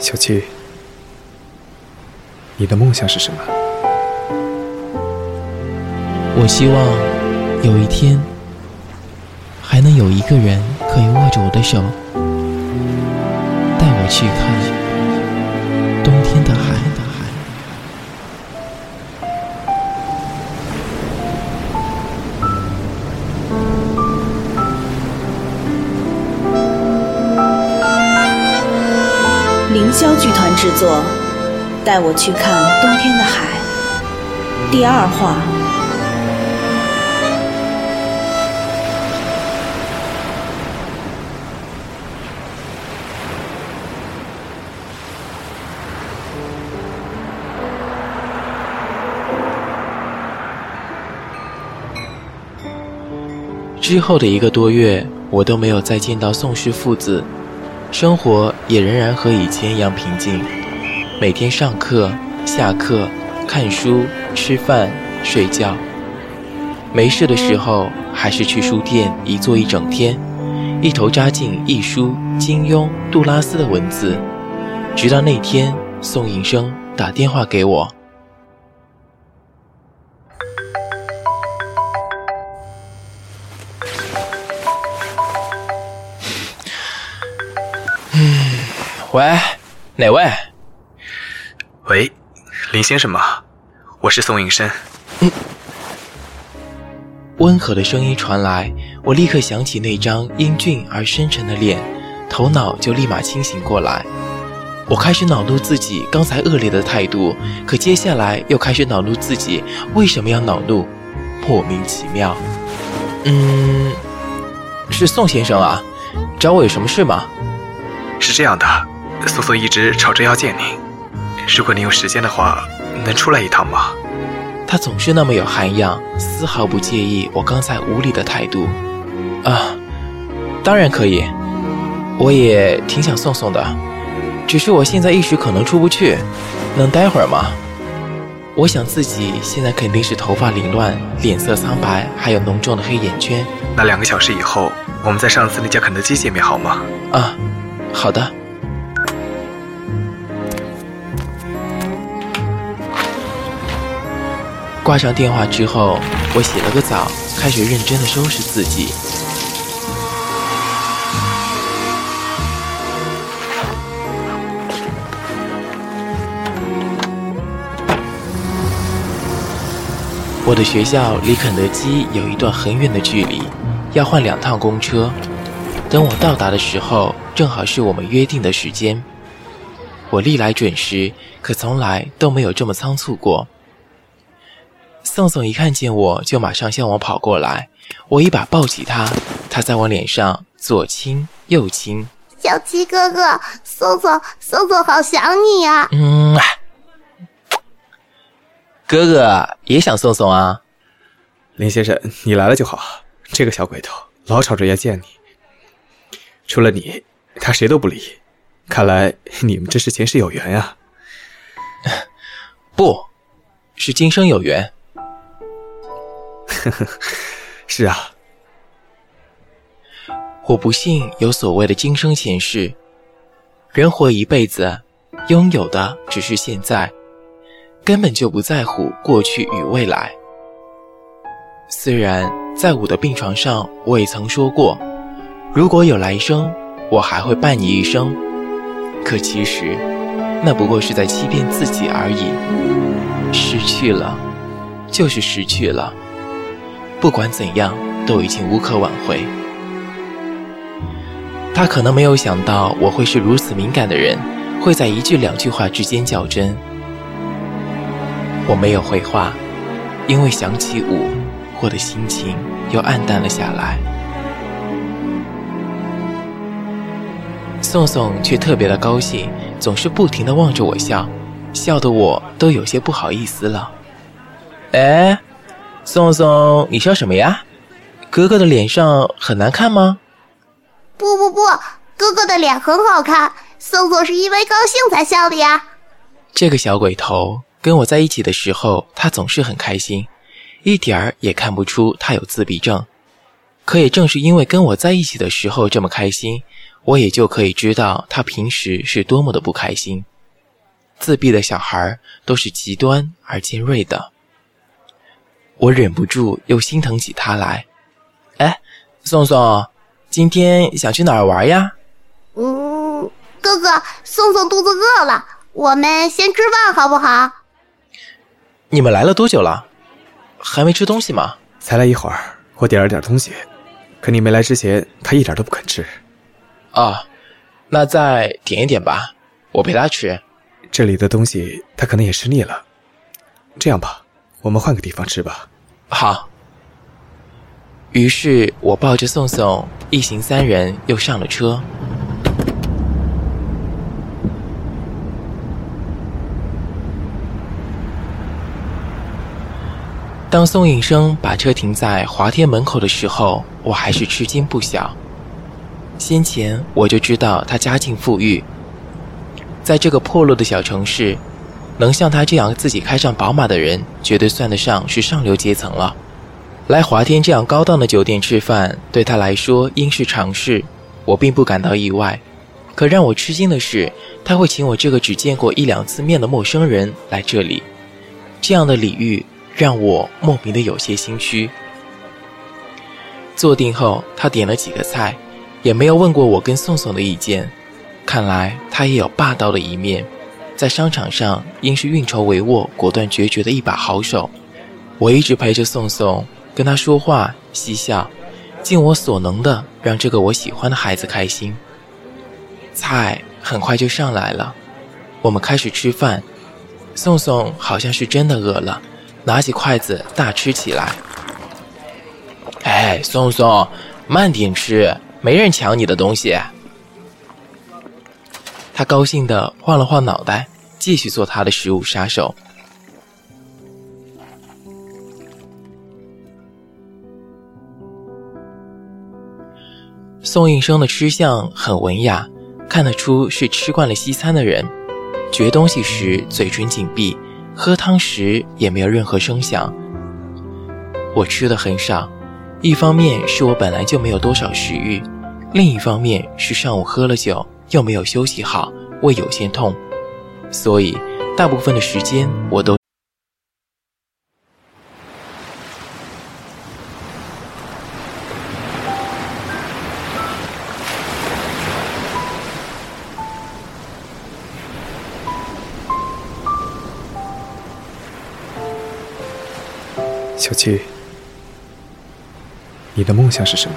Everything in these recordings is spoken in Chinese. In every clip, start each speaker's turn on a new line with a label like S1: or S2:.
S1: 小七，你的梦想是什么？
S2: 我希望有一天还能有一个人可以握着我的手，带我去看
S3: 制作，《带我去看冬天的海》第二话。
S2: 之后的一个多月，我都没有再见到宋氏父子。生活也仍然和以前一样平静，每天上课、下课、看书、吃饭、睡觉。没事的时候，还是去书店一坐一整天，一头扎进一书、金庸、杜拉斯的文字，直到那天宋应生打电话给我。喂，哪位？
S1: 喂，林先生吗？我是宋应生。
S2: 温和的声音传来，我立刻想起那张英俊而深沉的脸，头脑就立马清醒过来。我开始恼怒自己刚才恶劣的态度，可接下来又开始恼怒自己为什么要恼怒，莫名其妙。嗯，是宋先生啊，找我有什么事吗？
S1: 是这样的。宋宋一直吵着要见您，如果您有时间的话，能出来一趟吗？
S2: 他总是那么有涵养，丝毫不介意我刚才无礼的态度。啊，当然可以，我也挺想送送的，只是我现在一时可能出不去，能待会儿吗？我想自己现在肯定是头发凌乱，脸色苍白，还有浓重的黑眼圈。
S1: 那两个小时以后，我们在上次那家肯德基见面好吗？
S2: 啊，好的。挂上电话之后，我洗了个澡，开始认真的收拾自己。我的学校离肯德基有一段很远的距离，要换两趟公车。等我到达的时候，正好是我们约定的时间。我历来准时，可从来都没有这么仓促过。宋宋一看见我就马上向我跑过来，我一把抱起他，他在我脸上左亲右亲。
S4: 小七哥哥，宋宋，宋宋好想你呀！
S2: 嗯，哥哥也想宋宋啊。
S1: 林先生，你来了就好。这个小鬼头老吵着要见你，除了你，他谁都不理。看来你们这是前世有缘呀。
S2: 不是今生有缘。
S1: 呵呵，是啊，
S2: 我不信有所谓的今生前世。人活一辈子，拥有的只是现在，根本就不在乎过去与未来。虽然在我的病床上，我也曾说过，如果有来生，我还会伴你一生。可其实，那不过是在欺骗自己而已。失去了，就是失去了。不管怎样，都已经无可挽回。他可能没有想到我会是如此敏感的人，会在一句两句话之间较真。我没有回话，因为想起舞，我的心情又暗淡了下来。宋宋却特别的高兴，总是不停的望着我笑，笑得我都有些不好意思了。哎。宋宋，你笑什么呀？哥哥的脸上很难看吗？
S4: 不不不，哥哥的脸很好看。宋宋是因为高兴才笑的呀。
S2: 这个小鬼头跟我在一起的时候，他总是很开心，一点儿也看不出他有自闭症。可也正是因为跟我在一起的时候这么开心，我也就可以知道他平时是多么的不开心。自闭的小孩都是极端而尖锐的，我忍不住又心疼起他来。哎，宋宋，今天想去哪儿玩呀？
S4: 嗯，哥哥，宋宋肚子饿了，我们先吃饭好不好？
S2: 你们来了多久了？还没吃东西吗？
S1: 才来一会儿，我点了点东西，可你没来之前，他一点都不肯吃。
S2: 啊，那再点一点吧，我陪他吃。
S1: 这里的东西他可能也吃腻了，这样吧，我们换个地方吃吧。
S2: 好。于是我抱着宋宋，一行三人又上了车。当宋应生把车停在华天门口的时候，我还是吃惊不小。先前我就知道他家境富裕。在这个破落的小城市，能像他这样自己开上宝马的人，绝对算得上是上流阶层了。来华天这样高档的酒店吃饭，对他来说应是常事，我并不感到意外。可让我吃惊的是，他会请我这个只见过一两次面的陌生人来这里，这样的礼遇让我莫名的有些心虚。坐定后，他点了几个菜，也没有问过我跟宋宋的意见。看来他也有霸道的一面，在商场上应是运筹帷幄、果断决绝的一把好手。我一直陪着宋宋，跟他说话、嬉笑，尽我所能的让这个我喜欢的孩子开心。菜很快就上来了，我们开始吃饭。宋宋好像是真的饿了，拿起筷子大吃起来。哎，宋宋，慢点吃，没人抢你的东西。他高兴地晃了晃脑袋，继续做他的食物杀手。宋应生的吃相很文雅，看得出是吃惯了西餐的人。嚼东西时嘴唇紧闭，喝汤时也没有任何声响。我吃的很少，一方面是我本来就没有多少食欲，另一方面是上午喝了酒。又没有休息好，胃有些痛，所以大部分的时间我都。
S1: 小七，你的梦想是什么？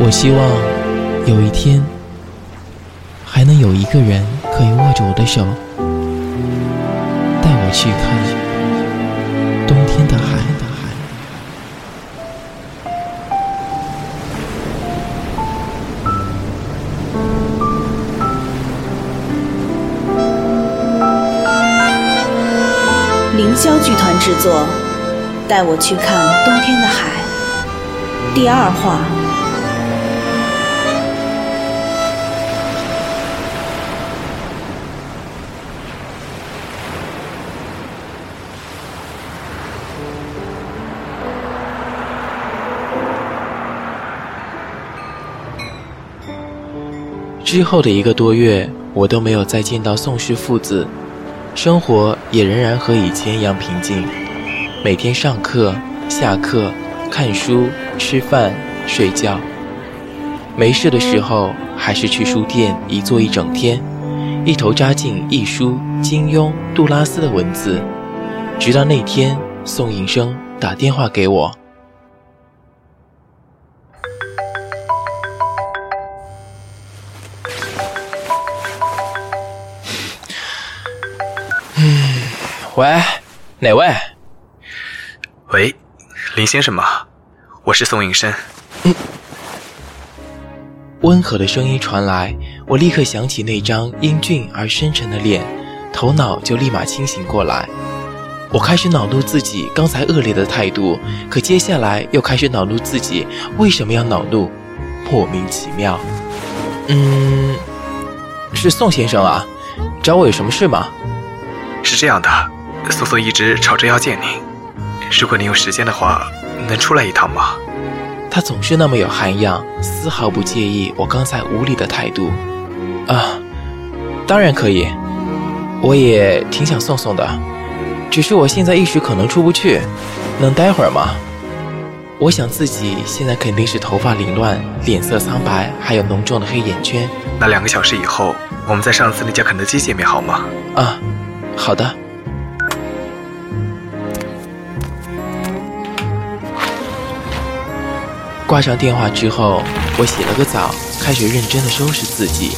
S2: 我希望。有一天，还能有一个人可以握着我的手，带我去看冬天的海。
S3: 凌霄剧团制作，《带我去看冬天的海》第二话。
S2: 之后的一个多月，我都没有再见到宋氏父子，生活也仍然和以前一样平静。每天上课、下课、看书、吃饭、睡觉，没事的时候还是去书店一坐一整天，一头扎进一书金庸、杜拉斯的文字。直到那天，宋应生打电话给我。喂，哪位？
S1: 喂，林先生吗？我是宋应生。
S2: 嗯，温和的声音传来，我立刻想起那张英俊而深沉的脸，头脑就立马清醒过来。我开始恼怒自己刚才恶劣的态度，可接下来又开始恼怒自己为什么要恼怒，莫名其妙。嗯，是宋先生啊，找我有什么事吗？
S1: 是这样的。苏苏一直吵着要见您，如果您有时间的话，能出来一趟吗？
S2: 他总是那么有涵养，丝毫不介意我刚才无礼的态度。啊，当然可以，我也挺想送送的，只是我现在一时可能出不去，能待会儿吗？我想自己现在肯定是头发凌乱，脸色苍白，还有浓重的黑眼圈。
S1: 那两个小时以后，我们在上次那家肯德基见面好吗？
S2: 啊，好的。挂上电话之后，我洗了个澡，开始认真的收拾自己。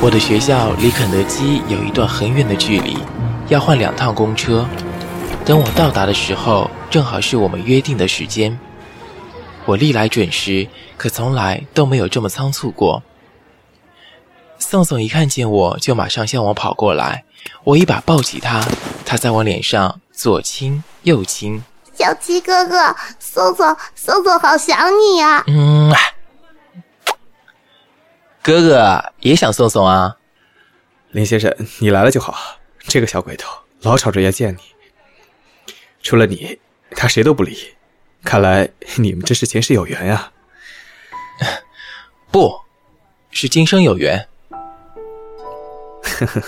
S2: 我的学校离肯德基有一段很远的距离，要换两趟公车。等我到达的时候，正好是我们约定的时间。我历来准时，可从来都没有这么仓促过。宋宋一看见我就马上向我跑过来，我一把抱起他，他在我脸上左亲右亲。
S4: 小七哥哥，宋宋，宋宋好想你啊！
S2: 嗯。哥哥也想送送啊，
S1: 林先生，你来了就好。这个小鬼头老吵着要见你，除了你，他谁都不理。看来你们这是前世有缘呀。
S2: 不是今生有缘。呵呵。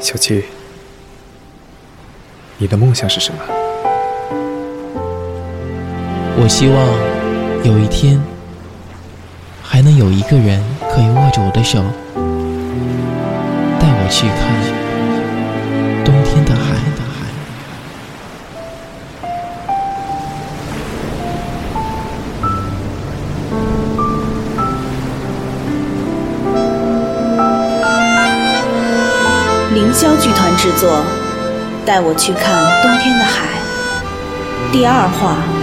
S1: 小七，你的梦想是什么？
S2: 我希望有一天还能有一个人可以握着我的手，带我去看冬天的海。
S3: 凌霄剧团制作，《带我去看冬天的海》第二话。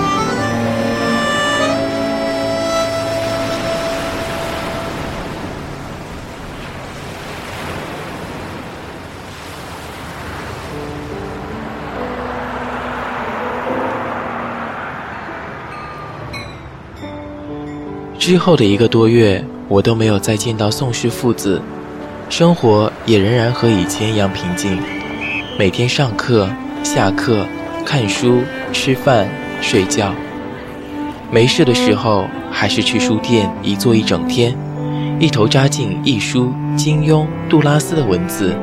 S2: 之后的一个多月，我都没有再见到宋氏父子。生活也仍然和以前一样平静，每天上课、下课、看书、吃饭、睡觉。没事的时候，还是去书店一坐一整天，一头扎进一书金庸、杜拉斯的文字，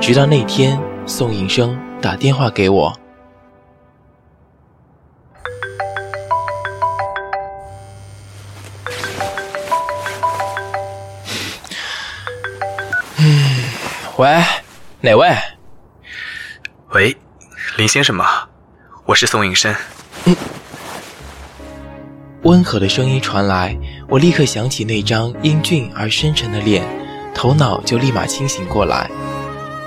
S2: 直到那天宋应生打电话给我。喂，哪位？
S1: 喂，林先生吗？我是宋应生。
S2: 嗯，温和的声音传来，我立刻想起那张英俊而深沉的脸，头脑就立马清醒过来。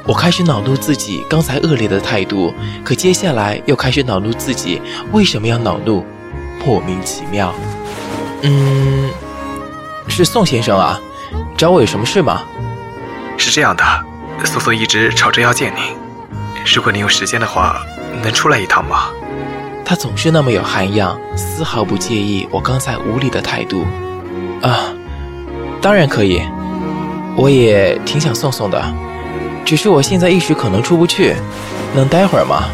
S2: 我开始恼怒自己刚才恶劣的态度，可接下来又开始恼怒自己为什么要恼怒，莫名其妙。嗯，是宋先生啊，找我有什么事吗？
S1: 是这样的。苏苏一直吵着要见您，如果您有时间的话，能出来一趟吗？
S2: 他总是那么有涵养，丝毫不介意我刚才无礼的态度。啊，当然可以，我也挺想送送的，只是我现在一时可能出不去，能待会儿吗？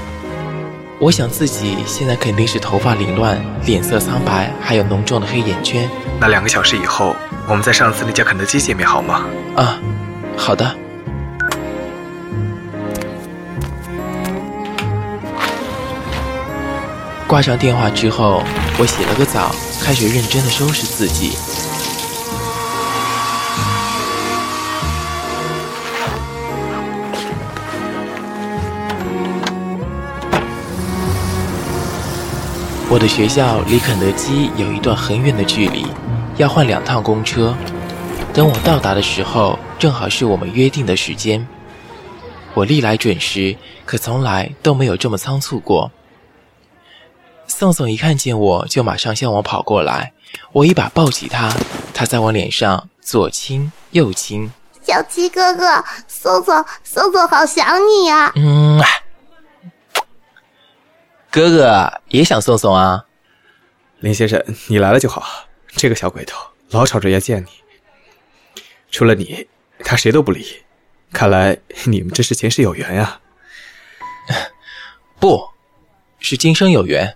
S2: 我想自己现在肯定是头发凌乱，脸色苍白，还有浓重的黑眼圈。
S1: 那两个小时以后，我们在上次那家肯德基见面好吗？
S2: 啊，好的。挂上电话之后，我洗了个澡，开始认真的收拾自己。我的学校离肯德基有一段很远的距离，要换两趟公车。等我到达的时候，正好是我们约定的时间。我历来准时，可从来都没有这么仓促过。宋宋一看见我就马上向我跑过来，我一把抱起他，他在我脸上左亲右亲。
S4: 小七哥哥，宋宋，宋宋好想你呀、
S2: 嗯，哥哥也想送送啊。
S1: 林先生，你来了就好。这个小鬼头老吵着要见你，除了你，他谁都不理。看来你们这是前世有缘呀、
S2: 不是今生有缘。